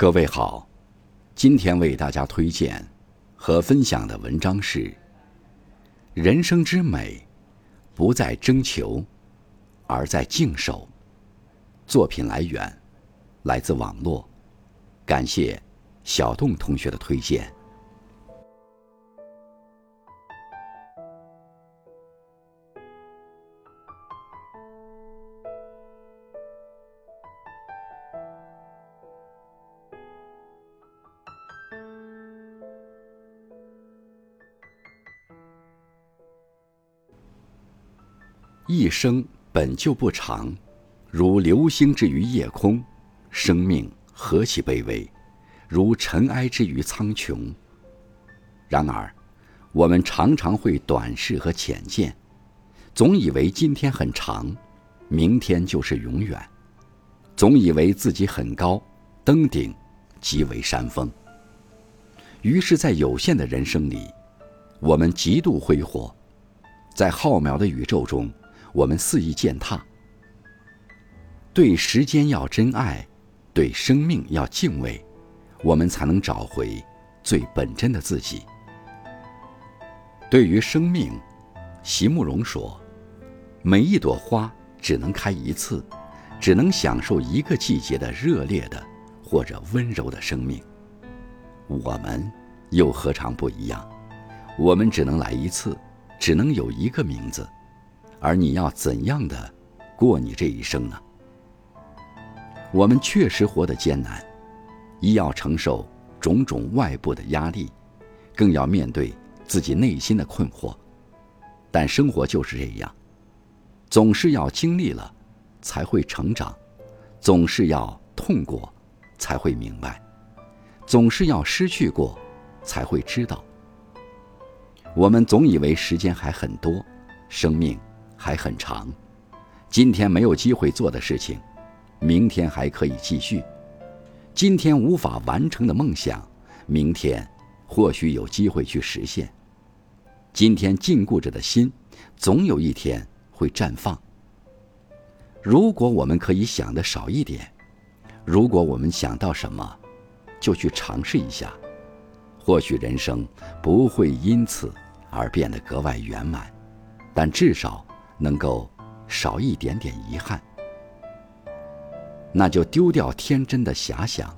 各位好，今天为大家推荐和分享的文章是《人生之美，不在征求，而在静守》。作品来源来自网络，感谢小洞同学的推荐。一生本就不长，如流星之于夜空，生命何其卑微，如尘埃之于苍穹。然而，我们常常会短视和浅见，总以为今天很长，明天就是永远；总以为自己很高，登顶即为山峰。于是，在有限的人生里，我们极度挥霍，在浩渺的宇宙中。我们肆意践踏，对时间要珍爱，对生命要敬畏，我们才能找回最本真的自己。对于生命，席慕容说：“每一朵花只能开一次，只能享受一个季节的热烈的或者温柔的生命。我们又何尝不一样？我们只能来一次，只能有一个名字。”而你要怎样的过你这一生呢？我们确实活得艰难，一要承受种种外部的压力，更要面对自己内心的困惑。但生活就是这样，总是要经历了，才会成长；总是要痛过，才会明白；总是要失去过，才会知道。我们总以为时间还很多，生命。还很长，今天没有机会做的事情，明天还可以继续；今天无法完成的梦想，明天或许有机会去实现。今天禁锢着的心，总有一天会绽放。如果我们可以想的少一点，如果我们想到什么，就去尝试一下，或许人生不会因此而变得格外圆满，但至少。能够少一点点遗憾，那就丢掉天真的遐想，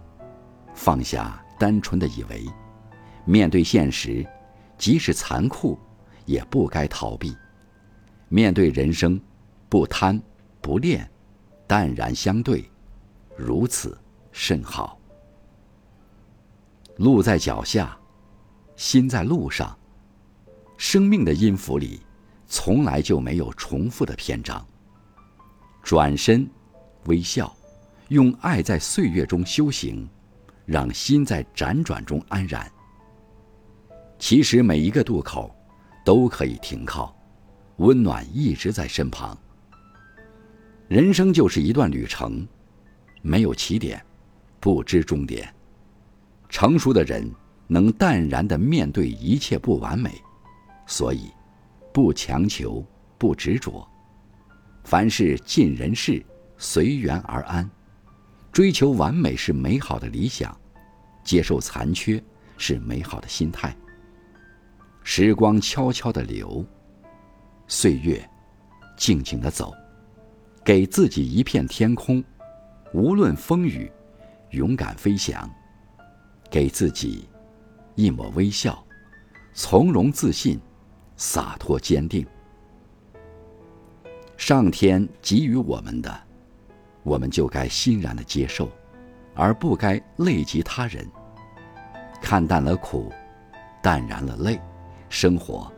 放下单纯的以为，面对现实，即使残酷，也不该逃避。面对人生，不贪不恋，淡然相对，如此甚好。路在脚下，心在路上，生命的音符里。从来就没有重复的篇章。转身，微笑，用爱在岁月中修行，让心在辗转中安然。其实每一个渡口，都可以停靠，温暖一直在身旁。人生就是一段旅程，没有起点，不知终点。成熟的人能淡然的面对一切不完美，所以。不强求，不执着，凡事尽人事，随缘而安。追求完美是美好的理想，接受残缺是美好的心态。时光悄悄的流，岁月静静的走，给自己一片天空，无论风雨，勇敢飞翔。给自己一抹微笑，从容自信。洒脱坚定，上天给予我们的，我们就该欣然的接受，而不该累及他人。看淡了苦，淡然了累，生活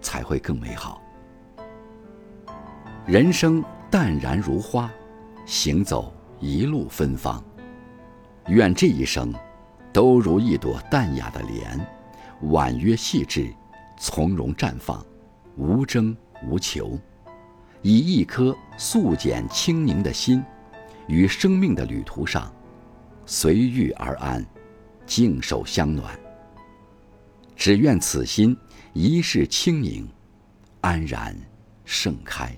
才会更美好。人生淡然如花，行走一路芬芳。愿这一生，都如一朵淡雅的莲，婉约细致。从容绽放，无争无求，以一颗素简清宁的心，于生命的旅途上，随遇而安，静守相暖。只愿此心一世清宁，安然盛开。